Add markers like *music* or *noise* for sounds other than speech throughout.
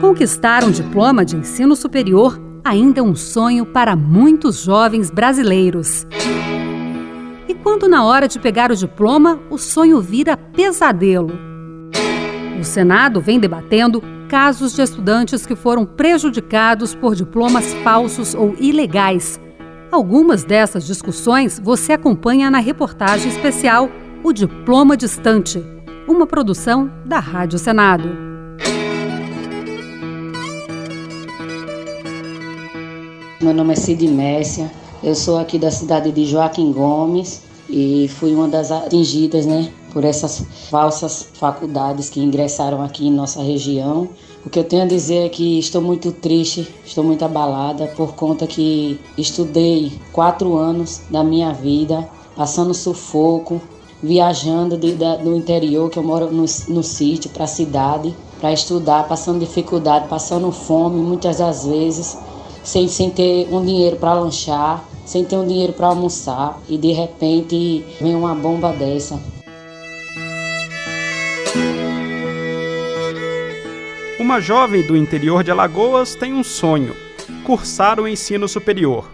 Conquistar um diploma de ensino superior ainda é um sonho para muitos jovens brasileiros. E quando na hora de pegar o diploma, o sonho vira pesadelo. O Senado vem debatendo casos de estudantes que foram prejudicados por diplomas falsos ou ilegais. Algumas dessas discussões você acompanha na reportagem especial O Diploma Distante, uma produção da Rádio Senado. Meu nome é Cid Messia, eu sou aqui da cidade de Joaquim Gomes e fui uma das atingidas né, por essas falsas faculdades que ingressaram aqui em nossa região. O que eu tenho a dizer é que estou muito triste, estou muito abalada por conta que estudei quatro anos da minha vida, passando sufoco, viajando de, da, do interior, que eu moro no, no sítio, para a cidade, para estudar, passando dificuldade, passando fome muitas das vezes sem, sem ter um dinheiro para lanchar, sem ter um dinheiro para almoçar e de repente vem uma bomba dessa. Uma jovem do interior de Alagoas tem um sonho: cursar o ensino superior.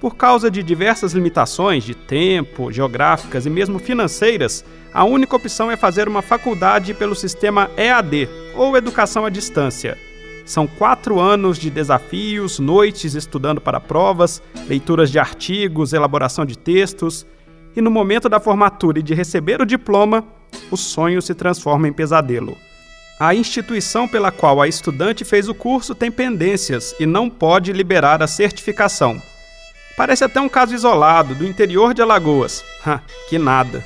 Por causa de diversas limitações de tempo, geográficas e mesmo financeiras, a única opção é fazer uma faculdade pelo sistema EAD, ou Educação à Distância. São quatro anos de desafios, noites estudando para provas, leituras de artigos, elaboração de textos. E no momento da formatura e de receber o diploma, o sonho se transforma em pesadelo. A instituição pela qual a estudante fez o curso tem pendências e não pode liberar a certificação. Parece até um caso isolado, do interior de Alagoas. Ha, que nada.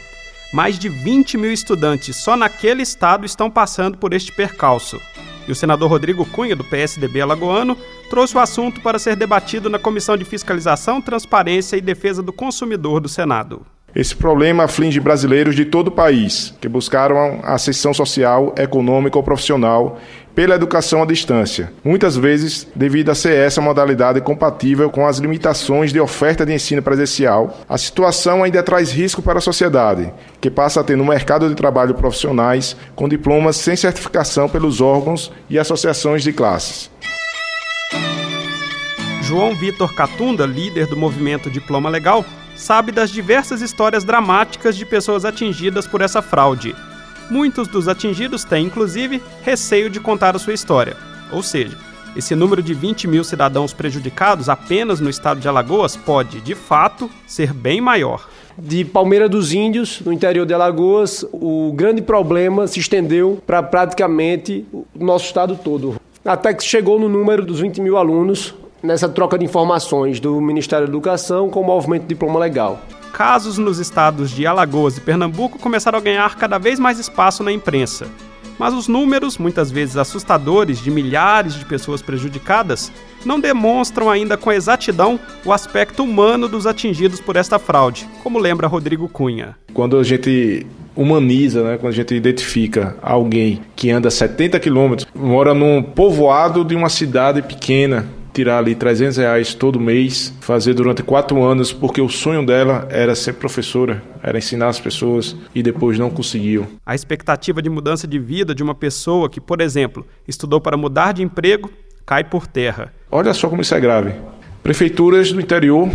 Mais de 20 mil estudantes só naquele estado estão passando por este percalço. E o senador Rodrigo Cunha, do PSDB alagoano, trouxe o assunto para ser debatido na Comissão de Fiscalização, Transparência e Defesa do Consumidor do Senado. Esse problema aflige brasileiros de todo o país que buscaram a ascensão social, econômica ou profissional pela educação à distância, muitas vezes devido a ser essa modalidade compatível com as limitações de oferta de ensino presencial. A situação ainda traz risco para a sociedade, que passa a ter no mercado de trabalho profissionais com diplomas sem certificação pelos órgãos e associações de classes. João Vitor Catunda, líder do movimento Diploma Legal, sabe das diversas histórias dramáticas de pessoas atingidas por essa fraude. Muitos dos atingidos têm, inclusive, receio de contar a sua história. Ou seja, esse número de 20 mil cidadãos prejudicados apenas no estado de Alagoas pode, de fato, ser bem maior. De Palmeira dos Índios, no interior de Alagoas, o grande problema se estendeu para praticamente o nosso estado todo. Até que chegou no número dos 20 mil alunos nessa troca de informações do Ministério da Educação com o movimento Diploma Legal. Casos nos estados de Alagoas e Pernambuco começaram a ganhar cada vez mais espaço na imprensa. Mas os números, muitas vezes assustadores, de milhares de pessoas prejudicadas, não demonstram ainda com exatidão o aspecto humano dos atingidos por esta fraude, como lembra Rodrigo Cunha. Quando a gente humaniza, né? quando a gente identifica alguém que anda 70 quilômetros, mora num povoado de uma cidade pequena, tirar ali 300 reais todo mês, fazer durante quatro anos, porque o sonho dela era ser professora, era ensinar as pessoas e depois não conseguiu. A expectativa de mudança de vida de uma pessoa que, por exemplo, estudou para mudar de emprego, cai por terra. Olha só como isso é grave. Prefeituras do interior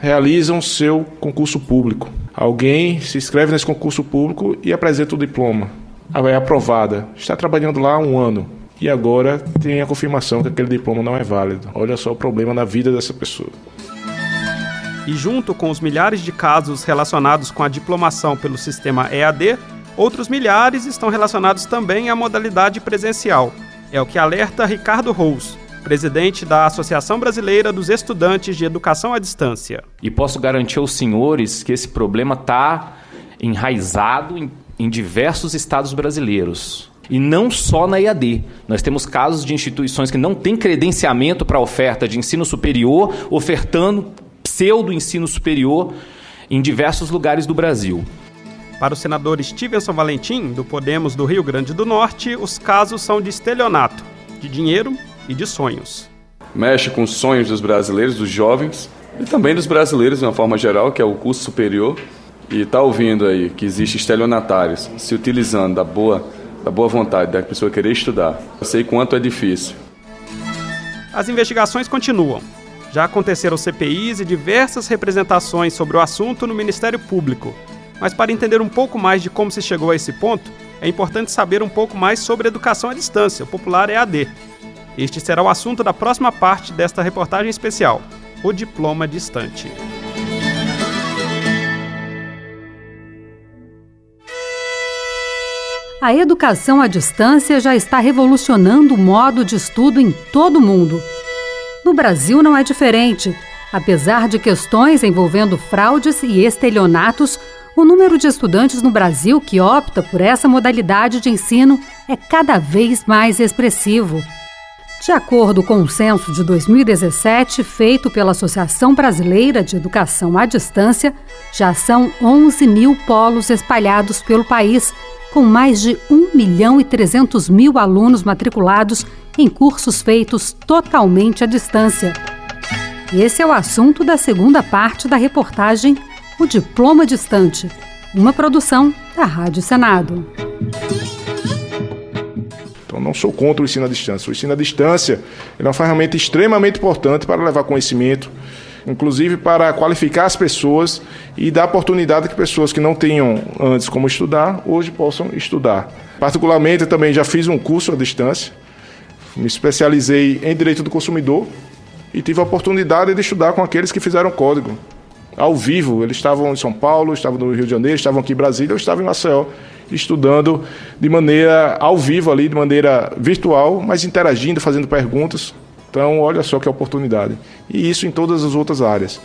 realizam seu concurso público. Alguém se inscreve nesse concurso público e apresenta o diploma. É aprovada. Está trabalhando lá há um ano e agora tem a confirmação que aquele diploma não é válido. Olha só o problema na vida dessa pessoa. E junto com os milhares de casos relacionados com a diplomação pelo sistema EAD, outros milhares estão relacionados também à modalidade presencial. É o que alerta Ricardo Rous, presidente da Associação Brasileira dos Estudantes de Educação à Distância. E posso garantir aos senhores que esse problema está enraizado em, em diversos estados brasileiros. E não só na EAD. Nós temos casos de instituições que não têm credenciamento para oferta de ensino superior, ofertando pseudo ensino superior em diversos lugares do Brasil. Para o senador Stevenson Valentim, do Podemos do Rio Grande do Norte, os casos são de estelionato, de dinheiro e de sonhos. Mexe com os sonhos dos brasileiros, dos jovens, e também dos brasileiros de uma forma geral, que é o curso superior. E está ouvindo aí que existe estelionatários se utilizando da boa da boa vontade da pessoa querer estudar. Eu sei quanto é difícil. As investigações continuam. Já aconteceram CPIs e diversas representações sobre o assunto no Ministério Público. Mas para entender um pouco mais de como se chegou a esse ponto, é importante saber um pouco mais sobre educação à distância, o popular EAD. Este será o assunto da próxima parte desta reportagem especial: o diploma distante. A educação à distância já está revolucionando o modo de estudo em todo o mundo. No Brasil não é diferente. Apesar de questões envolvendo fraudes e estelionatos, o número de estudantes no Brasil que opta por essa modalidade de ensino é cada vez mais expressivo. De acordo com o censo de 2017, feito pela Associação Brasileira de Educação à Distância, já são 11 mil polos espalhados pelo país, com mais de 1 milhão e 300 mil alunos matriculados em cursos feitos totalmente à distância. Esse é o assunto da segunda parte da reportagem O Diploma Distante, uma produção da Rádio Senado. Então, não sou contra o ensino à distância. O ensino à distância é uma ferramenta extremamente importante para levar conhecimento, inclusive para qualificar as pessoas e dar oportunidade que pessoas que não tinham antes como estudar, hoje possam estudar. Particularmente, eu também já fiz um curso à distância, me especializei em direito do consumidor e tive a oportunidade de estudar com aqueles que fizeram código. Ao vivo, eles estavam em São Paulo, estavam no Rio de Janeiro, estavam aqui em Brasília, eu estava em Maceió, estudando de maneira ao vivo ali, de maneira virtual, mas interagindo, fazendo perguntas, então, olha só que oportunidade. E isso em todas as outras áreas.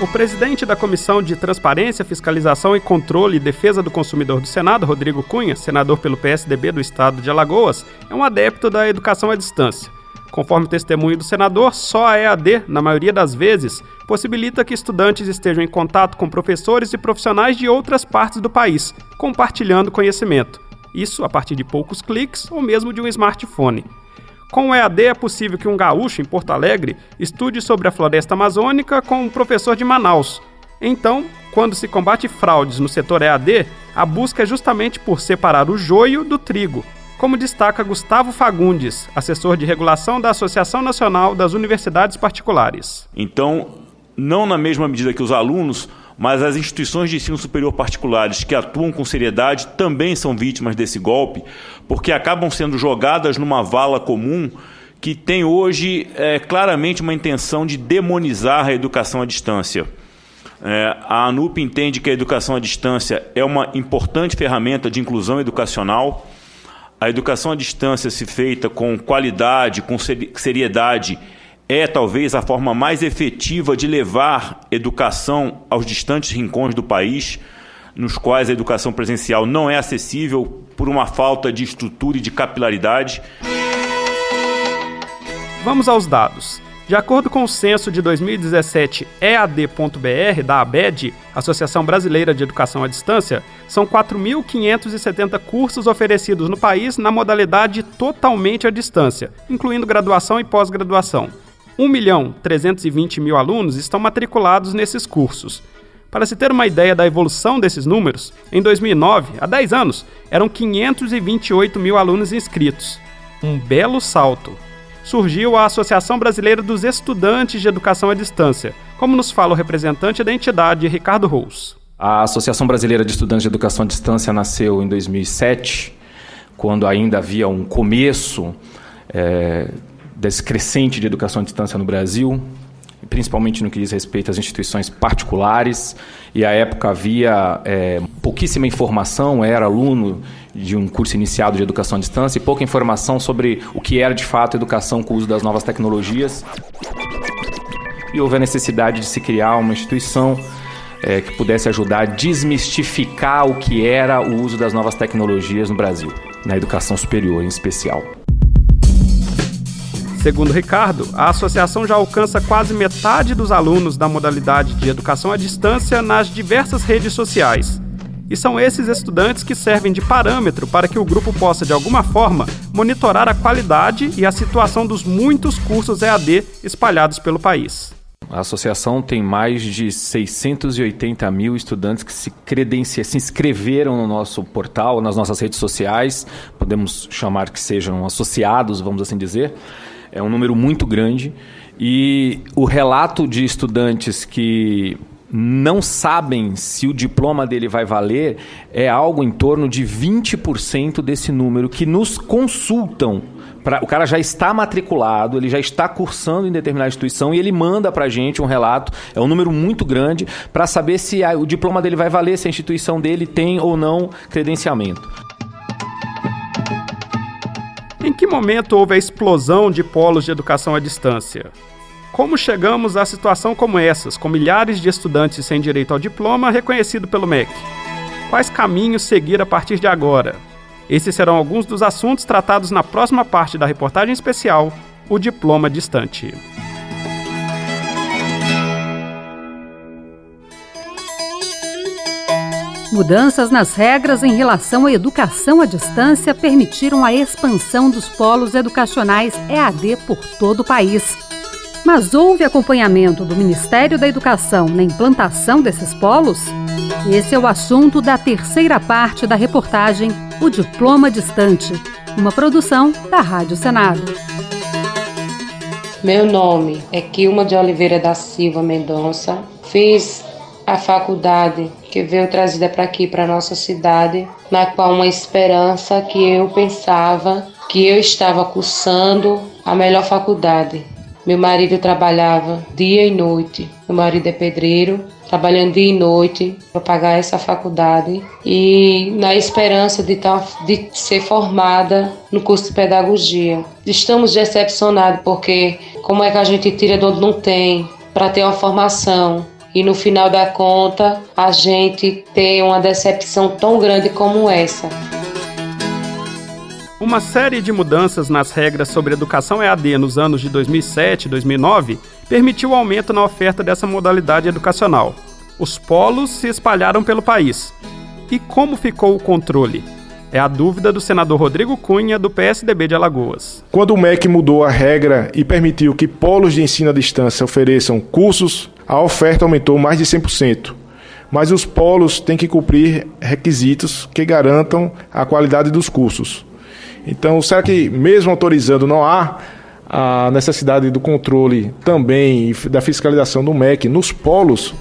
O presidente da Comissão de Transparência, Fiscalização e Controle e Defesa do Consumidor do Senado, Rodrigo Cunha, senador pelo PSDB do estado de Alagoas, é um adepto da educação à distância. Conforme testemunho do senador, só a EAD, na maioria das vezes, possibilita que estudantes estejam em contato com professores e profissionais de outras partes do país, compartilhando conhecimento. Isso a partir de poucos cliques ou mesmo de um smartphone. Com o EAD é possível que um gaúcho em Porto Alegre estude sobre a floresta amazônica com um professor de Manaus. Então, quando se combate fraudes no setor EAD, a busca é justamente por separar o joio do trigo, como destaca Gustavo Fagundes, assessor de regulação da Associação Nacional das Universidades Particulares. Então, não na mesma medida que os alunos mas as instituições de ensino superior particulares que atuam com seriedade também são vítimas desse golpe, porque acabam sendo jogadas numa vala comum que tem hoje é, claramente uma intenção de demonizar a educação à distância. É, a ANUP entende que a educação à distância é uma importante ferramenta de inclusão educacional. A educação à distância, se feita com qualidade, com seriedade é talvez a forma mais efetiva de levar educação aos distantes rincões do país, nos quais a educação presencial não é acessível por uma falta de estrutura e de capilaridade. Vamos aos dados. De acordo com o censo de 2017 EAD.br da ABED, Associação Brasileira de Educação à Distância, são 4.570 cursos oferecidos no país na modalidade totalmente à distância, incluindo graduação e pós-graduação. 1 milhão 320 mil alunos estão matriculados nesses cursos. Para se ter uma ideia da evolução desses números, em 2009, há 10 anos, eram 528 mil alunos inscritos. Um belo salto. Surgiu a Associação Brasileira dos Estudantes de Educação à Distância, como nos fala o representante da entidade, Ricardo Rous. A Associação Brasileira de Estudantes de Educação à Distância nasceu em 2007, quando ainda havia um começo é, desse crescente de educação à distância no Brasil, principalmente no que diz respeito às instituições particulares. E à época havia é, pouquíssima informação, era aluno de um curso iniciado de educação à distância e pouca informação sobre o que era de fato educação com o uso das novas tecnologias. E houve a necessidade de se criar uma instituição é, que pudesse ajudar a desmistificar o que era o uso das novas tecnologias no Brasil, na educação superior em especial. Segundo Ricardo, a associação já alcança quase metade dos alunos da modalidade de educação à distância nas diversas redes sociais. E são esses estudantes que servem de parâmetro para que o grupo possa, de alguma forma, monitorar a qualidade e a situação dos muitos cursos EAD espalhados pelo país. A associação tem mais de 680 mil estudantes que se credenciam, se inscreveram no nosso portal, nas nossas redes sociais, podemos chamar que sejam associados, vamos assim dizer. É um número muito grande. E o relato de estudantes que não sabem se o diploma dele vai valer é algo em torno de 20% desse número que nos consultam. Pra, o cara já está matriculado, ele já está cursando em determinada instituição e ele manda para a gente um relato, é um número muito grande, para saber se a, o diploma dele vai valer, se a instituição dele tem ou não credenciamento. Momento houve a explosão de polos de educação à distância? Como chegamos a situação como essas, com milhares de estudantes sem direito ao diploma reconhecido pelo MEC? Quais caminhos seguir a partir de agora? Esses serão alguns dos assuntos tratados na próxima parte da reportagem especial, O Diploma Distante. Mudanças nas regras em relação à educação à distância permitiram a expansão dos polos educacionais EAD por todo o país. Mas houve acompanhamento do Ministério da Educação na implantação desses polos? Esse é o assunto da terceira parte da reportagem O Diploma Distante, uma produção da Rádio Senado. Meu nome é Kilma de Oliveira da Silva Mendonça. Fiz a faculdade que veio trazida para aqui, para nossa cidade, na qual uma esperança que eu pensava que eu estava cursando a melhor faculdade. Meu marido trabalhava dia e noite. Meu marido é pedreiro, trabalhando dia e noite para pagar essa faculdade e na esperança de, tá, de ser formada no curso de pedagogia. Estamos decepcionados porque como é que a gente tira de onde não tem para ter uma formação e no final da conta a gente tem uma decepção tão grande como essa. Uma série de mudanças nas regras sobre educação EAD nos anos de 2007 e 2009 permitiu o aumento na oferta dessa modalidade educacional. Os polos se espalharam pelo país. E como ficou o controle? É a dúvida do senador Rodrigo Cunha, do PSDB de Alagoas. Quando o MEC mudou a regra e permitiu que polos de ensino à distância ofereçam cursos, a oferta aumentou mais de 100%. Mas os polos têm que cumprir requisitos que garantam a qualidade dos cursos. Então, será que mesmo autorizando não há a necessidade do controle também da fiscalização do MEC nos polos?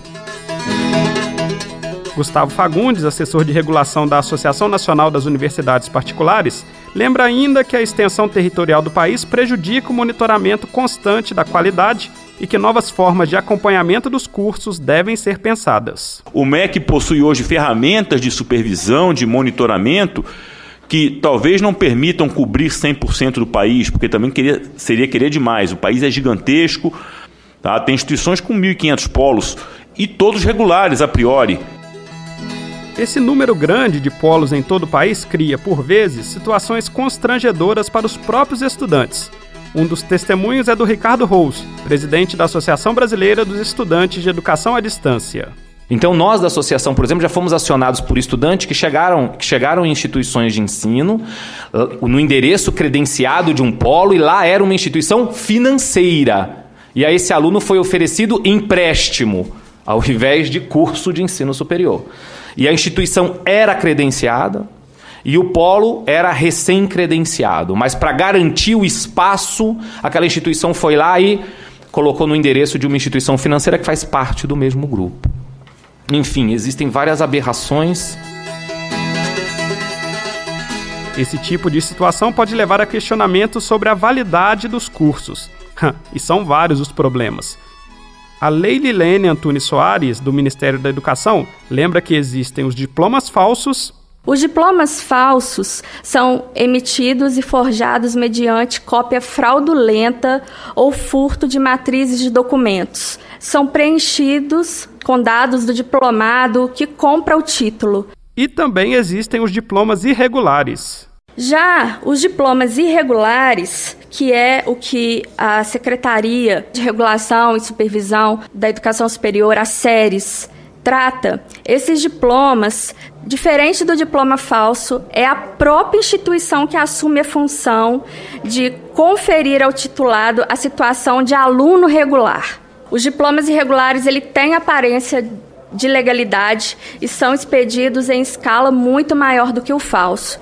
Gustavo Fagundes, assessor de regulação da Associação Nacional das Universidades Particulares, lembra ainda que a extensão territorial do país prejudica o monitoramento constante da qualidade e que novas formas de acompanhamento dos cursos devem ser pensadas. O MEC possui hoje ferramentas de supervisão, de monitoramento que talvez não permitam cobrir 100% do país, porque também queria, seria querer demais. O país é gigantesco, tá? tem instituições com 1.500 polos e todos regulares a priori. Esse número grande de polos em todo o país cria, por vezes, situações constrangedoras para os próprios estudantes. Um dos testemunhos é do Ricardo Rous, presidente da Associação Brasileira dos Estudantes de Educação à Distância. Então, nós da associação, por exemplo, já fomos acionados por estudantes que chegaram, que chegaram em instituições de ensino, uh, no endereço credenciado de um polo, e lá era uma instituição financeira. E a esse aluno foi oferecido empréstimo, ao invés de curso de ensino superior. E a instituição era credenciada, e o polo era recém-credenciado. Mas para garantir o espaço, aquela instituição foi lá e colocou no endereço de uma instituição financeira que faz parte do mesmo grupo. Enfim, existem várias aberrações. Esse tipo de situação pode levar a questionamentos sobre a validade dos cursos. *laughs* e são vários os problemas. A Lei Lilene Antunes Soares, do Ministério da Educação, lembra que existem os diplomas falsos. Os diplomas falsos são emitidos e forjados mediante cópia fraudulenta ou furto de matrizes de documentos. São preenchidos com dados do diplomado que compra o título. E também existem os diplomas irregulares. Já os diplomas irregulares, que é o que a Secretaria de Regulação e Supervisão da Educação Superior, a SERES, trata, esses diplomas, diferente do diploma falso, é a própria instituição que assume a função de conferir ao titulado a situação de aluno regular. Os diplomas irregulares ele têm aparência de legalidade e são expedidos em escala muito maior do que o falso.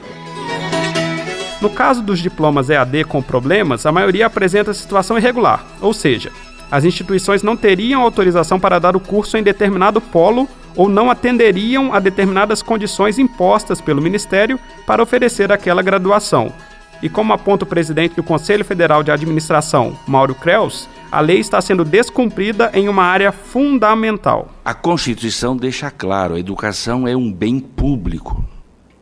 No caso dos diplomas EAD com problemas, a maioria apresenta situação irregular, ou seja, as instituições não teriam autorização para dar o curso em determinado polo ou não atenderiam a determinadas condições impostas pelo Ministério para oferecer aquela graduação. E como aponta o presidente do Conselho Federal de Administração, Mauro Creus, a lei está sendo descumprida em uma área fundamental. A Constituição deixa claro: a educação é um bem público.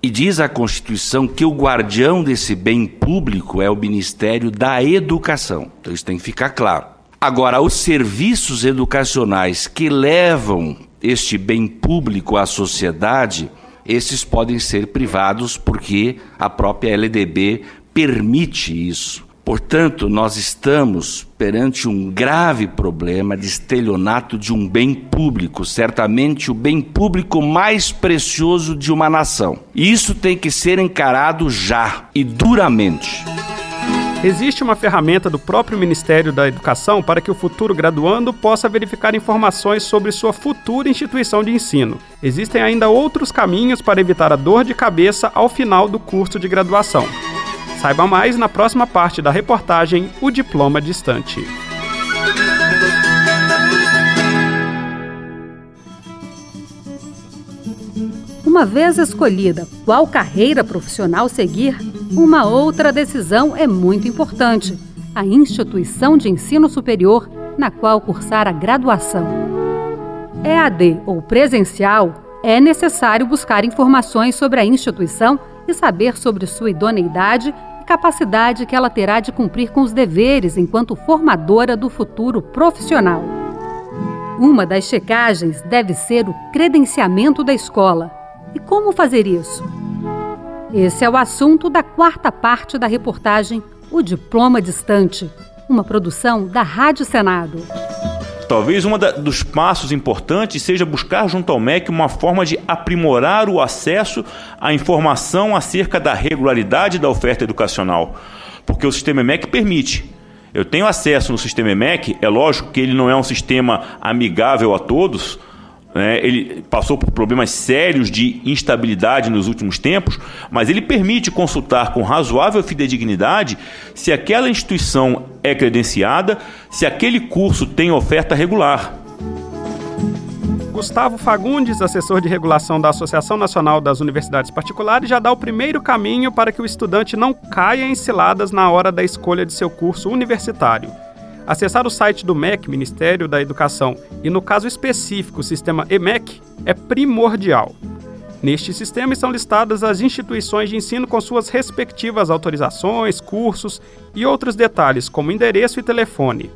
E diz a Constituição que o guardião desse bem público é o Ministério da Educação. Então isso tem que ficar claro. Agora, os serviços educacionais que levam este bem público à sociedade, esses podem ser privados porque a própria LDB permite isso. Portanto, nós estamos perante um grave problema de estelionato de um bem público, certamente o bem público mais precioso de uma nação. Isso tem que ser encarado já e duramente. Existe uma ferramenta do próprio Ministério da Educação para que o futuro graduando possa verificar informações sobre sua futura instituição de ensino. Existem ainda outros caminhos para evitar a dor de cabeça ao final do curso de graduação. Saiba mais na próxima parte da reportagem O Diploma Distante. Uma vez escolhida qual carreira profissional seguir, uma outra decisão é muito importante: a instituição de ensino superior na qual cursar a graduação. EAD ou presencial, é necessário buscar informações sobre a instituição e saber sobre sua idoneidade e capacidade que ela terá de cumprir com os deveres enquanto formadora do futuro profissional. Uma das checagens deve ser o credenciamento da escola. E como fazer isso? Esse é o assunto da quarta parte da reportagem O Diploma Distante, uma produção da Rádio Senado. Talvez um dos passos importantes seja buscar junto ao MEC uma forma de aprimorar o acesso à informação acerca da regularidade da oferta educacional, porque o sistema MEC permite. Eu tenho acesso no sistema MEC, é lógico que ele não é um sistema amigável a todos, né? ele passou por problemas sérios de instabilidade nos últimos tempos, mas ele permite consultar com razoável fidedignidade se aquela instituição é credenciada, se aquele curso tem oferta regular. Gustavo Fagundes, assessor de regulação da Associação Nacional das Universidades Particulares, já dá o primeiro caminho para que o estudante não caia em ciladas na hora da escolha de seu curso universitário. Acessar o site do MEC, Ministério da Educação, e no caso específico o sistema EMEC, é primordial. Neste sistema estão listadas as instituições de ensino com suas respectivas autorizações, cursos e outros detalhes, como endereço e telefone.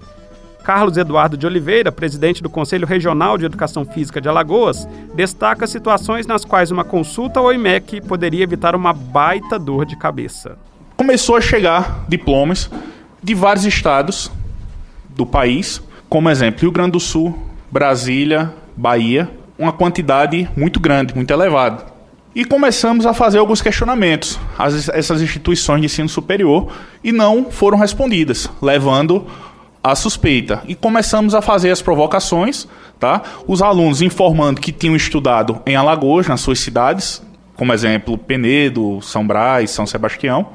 Carlos Eduardo de Oliveira, presidente do Conselho Regional de Educação Física de Alagoas, destaca situações nas quais uma consulta ao IMEC poderia evitar uma baita dor de cabeça. Começou a chegar diplomas de vários estados do país, como exemplo, Rio Grande do Sul, Brasília, Bahia, uma quantidade muito grande, muito elevada. E começamos a fazer alguns questionamentos a essas instituições de ensino superior e não foram respondidas, levando a suspeita. E começamos a fazer as provocações, tá? Os alunos informando que tinham estudado em Alagoas, nas suas cidades, como exemplo, Penedo, São Brás, São Sebastião,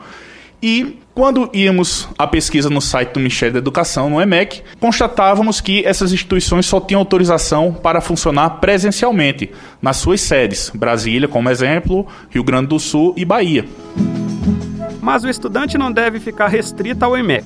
e quando íamos à pesquisa no site do Ministério da Educação, no EMEC, constatávamos que essas instituições só tinham autorização para funcionar presencialmente nas suas sedes, Brasília, como exemplo, Rio Grande do Sul e Bahia. Mas o estudante não deve ficar restrito ao EMEC.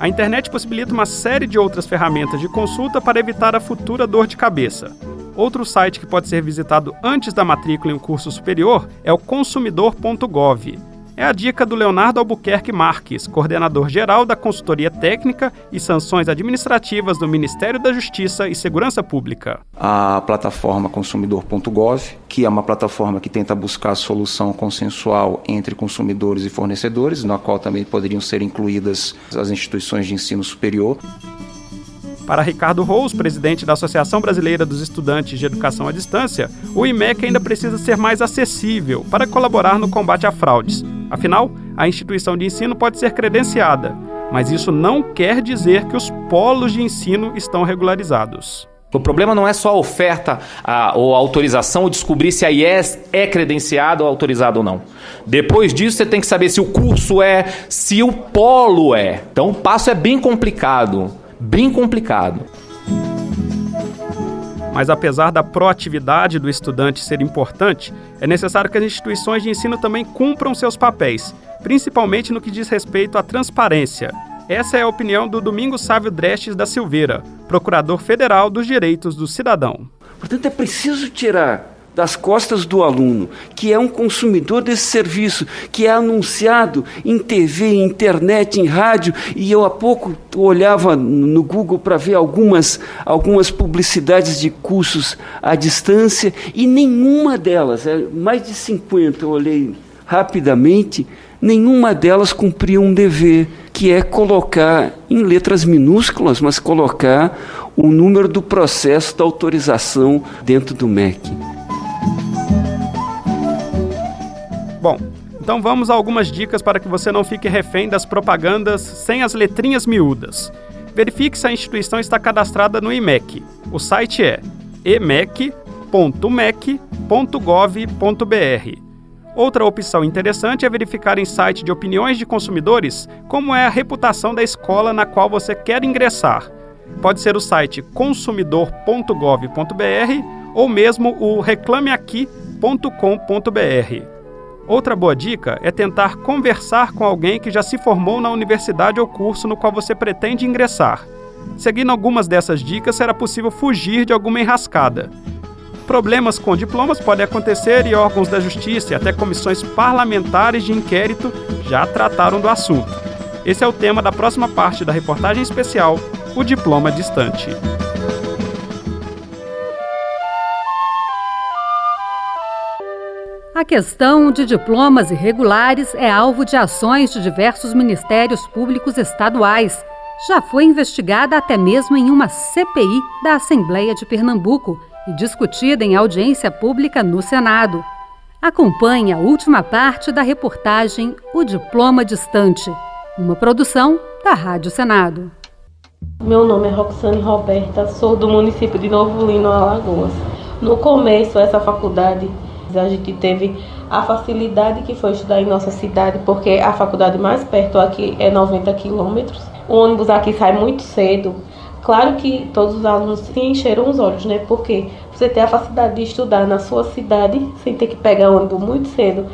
A internet possibilita uma série de outras ferramentas de consulta para evitar a futura dor de cabeça. Outro site que pode ser visitado antes da matrícula em um curso superior é o consumidor.gov é a dica do Leonardo Albuquerque Marques, coordenador geral da Consultoria Técnica e Sanções Administrativas do Ministério da Justiça e Segurança Pública. A plataforma consumidor.gov, que é uma plataforma que tenta buscar solução consensual entre consumidores e fornecedores, na qual também poderiam ser incluídas as instituições de ensino superior. Para Ricardo Rose, presidente da Associação Brasileira dos Estudantes de Educação à Distância, o IMEC ainda precisa ser mais acessível para colaborar no combate a fraudes. Afinal, a instituição de ensino pode ser credenciada, mas isso não quer dizer que os polos de ensino estão regularizados. O problema não é só a oferta a, ou a autorização ou descobrir se a IES é credenciada ou autorizada ou não. Depois disso, você tem que saber se o curso é, se o polo é. Então, o passo é bem complicado. Bem complicado. Mas apesar da proatividade do estudante ser importante, é necessário que as instituições de ensino também cumpram seus papéis, principalmente no que diz respeito à transparência, essa é a opinião do Domingos Sávio Drestes da Silveira, procurador federal dos direitos do cidadão. Portanto, é preciso tirar das costas do aluno, que é um consumidor desse serviço, que é anunciado em TV, internet, em rádio, e eu há pouco olhava no Google para ver algumas, algumas publicidades de cursos à distância, e nenhuma delas, é mais de 50, eu olhei rapidamente, nenhuma delas cumpria um dever, que é colocar em letras minúsculas, mas colocar o número do processo da autorização dentro do MEC. Bom, então vamos a algumas dicas para que você não fique refém das propagandas sem as letrinhas miúdas. Verifique se a instituição está cadastrada no IMEC. O site é emec.mec.gov.br. Outra opção interessante é verificar em site de opiniões de consumidores como é a reputação da escola na qual você quer ingressar. Pode ser o site consumidor.gov.br ou mesmo o reclameaqui.com.br. Outra boa dica é tentar conversar com alguém que já se formou na universidade ou curso no qual você pretende ingressar. Seguindo algumas dessas dicas, será possível fugir de alguma enrascada. Problemas com diplomas podem acontecer e órgãos da justiça e até comissões parlamentares de inquérito já trataram do assunto. Esse é o tema da próxima parte da reportagem especial O Diploma Distante. A questão de diplomas irregulares é alvo de ações de diversos ministérios públicos estaduais. Já foi investigada até mesmo em uma CPI da Assembleia de Pernambuco e discutida em audiência pública no Senado. Acompanhe a última parte da reportagem O Diploma Distante, uma produção da Rádio Senado. Meu nome é Roxane Roberta, sou do município de Novo Lino, Alagoas. No começo, essa faculdade, a gente teve a facilidade que foi estudar em nossa cidade, porque a faculdade mais perto aqui é 90 quilômetros. O ônibus aqui sai muito cedo, Claro que todos os alunos se encheram os olhos, né? Porque você tem a facilidade de estudar na sua cidade, sem ter que pegar ônibus muito cedo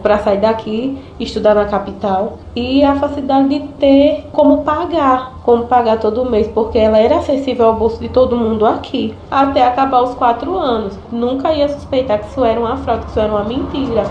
para sair daqui estudar na capital. E a facilidade de ter como pagar, como pagar todo mês, porque ela era acessível ao bolso de todo mundo aqui, até acabar os quatro anos. Nunca ia suspeitar que isso era uma fraude, que isso era uma mentira.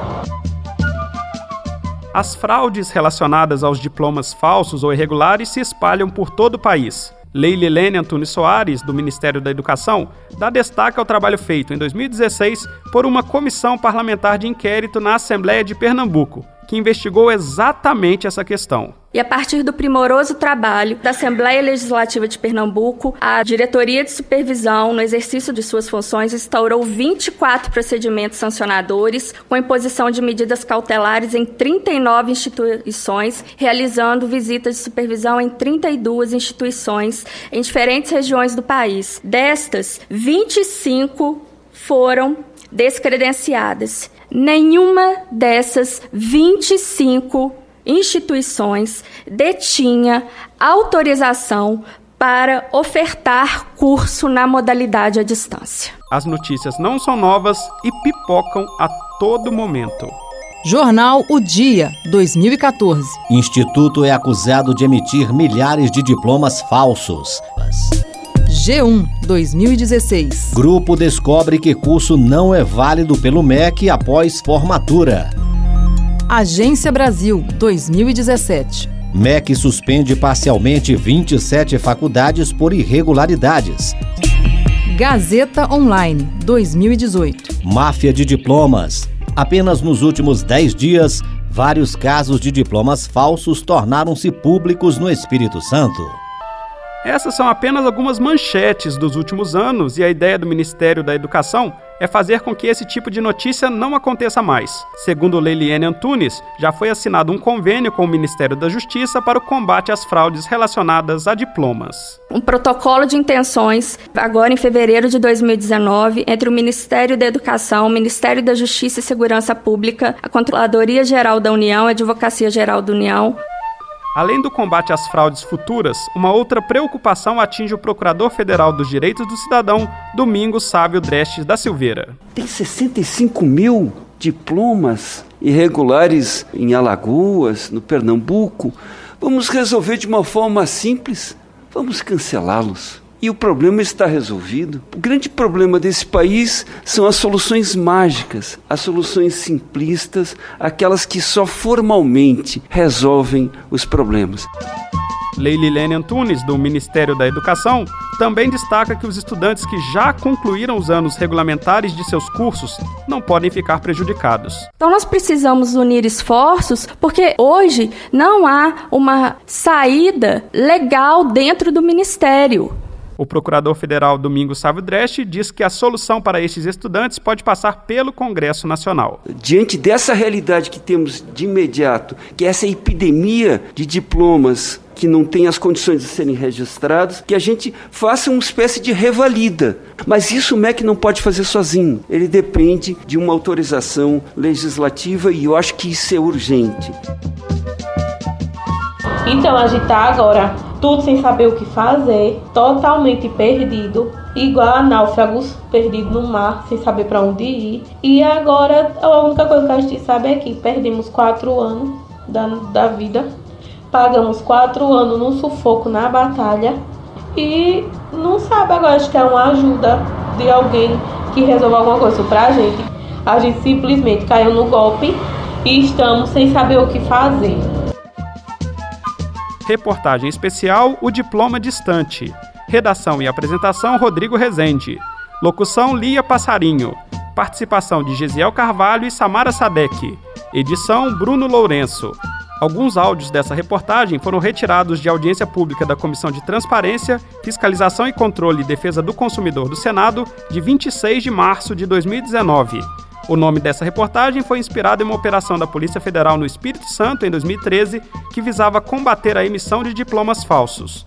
As fraudes relacionadas aos diplomas falsos ou irregulares se espalham por todo o país. Leile Lene Antunes Soares, do Ministério da Educação, dá destaque ao trabalho feito em 2016 por uma comissão parlamentar de inquérito na Assembleia de Pernambuco, que investigou exatamente essa questão. E a partir do primoroso trabalho da Assembleia Legislativa de Pernambuco, a Diretoria de Supervisão, no exercício de suas funções, instaurou 24 procedimentos sancionadores com imposição de medidas cautelares em 39 instituições, realizando visitas de supervisão em 32 instituições em diferentes regiões do país. Destas, 25 foram descredenciadas. Nenhuma dessas 25 instituições detinha autorização para ofertar curso na modalidade à distância. As notícias não são novas e pipocam a todo momento. Jornal O Dia, 2014. Instituto é acusado de emitir milhares de diplomas falsos. G1, 2016. Grupo descobre que curso não é válido pelo MEC após formatura. Agência Brasil, 2017. MEC suspende parcialmente 27 faculdades por irregularidades. Gazeta Online, 2018. Máfia de diplomas. Apenas nos últimos 10 dias, vários casos de diplomas falsos tornaram-se públicos no Espírito Santo. Essas são apenas algumas manchetes dos últimos anos e a ideia do Ministério da Educação é fazer com que esse tipo de notícia não aconteça mais. Segundo Leiliane Antunes, já foi assinado um convênio com o Ministério da Justiça para o combate às fraudes relacionadas a diplomas. Um protocolo de intenções, agora em fevereiro de 2019, entre o Ministério da Educação, o Ministério da Justiça e Segurança Pública, a Controladoria Geral da União, a Advocacia Geral da União, Além do combate às fraudes futuras, uma outra preocupação atinge o Procurador Federal dos Direitos do Cidadão, Domingos Sávio Drestes da Silveira. Tem 65 mil diplomas irregulares em Alagoas, no Pernambuco. Vamos resolver de uma forma simples. Vamos cancelá-los e o problema está resolvido. O grande problema desse país são as soluções mágicas, as soluções simplistas, aquelas que só formalmente resolvem os problemas. Leililene Antunes, do Ministério da Educação, também destaca que os estudantes que já concluíram os anos regulamentares de seus cursos não podem ficar prejudicados. Então nós precisamos unir esforços, porque hoje não há uma saída legal dentro do ministério. O procurador federal Domingos Sávio Dresch diz que a solução para estes estudantes pode passar pelo Congresso Nacional. Diante dessa realidade que temos de imediato, que é essa epidemia de diplomas que não tem as condições de serem registrados, que a gente faça uma espécie de revalida. Mas isso o MEC não pode fazer sozinho. Ele depende de uma autorização legislativa e eu acho que isso é urgente. Então a gente está agora tudo sem saber o que fazer, totalmente perdido, igual a náufragos perdidos no mar, sem saber para onde ir. E agora a única coisa que a gente sabe é que perdemos quatro anos da, da vida, pagamos quatro anos no sufoco na batalha e não sabe agora, acho que é uma ajuda de alguém que resolva alguma coisa pra gente. A gente simplesmente caiu no golpe e estamos sem saber o que fazer. Reportagem especial O Diploma Distante. Redação e apresentação Rodrigo Rezende. Locução Lia Passarinho. Participação de Gesiel Carvalho e Samara Sadek. Edição Bruno Lourenço. Alguns áudios dessa reportagem foram retirados de audiência pública da Comissão de Transparência, Fiscalização e Controle e Defesa do Consumidor do Senado, de 26 de março de 2019. O nome dessa reportagem foi inspirado em uma operação da Polícia Federal no Espírito Santo em 2013 que visava combater a emissão de diplomas falsos.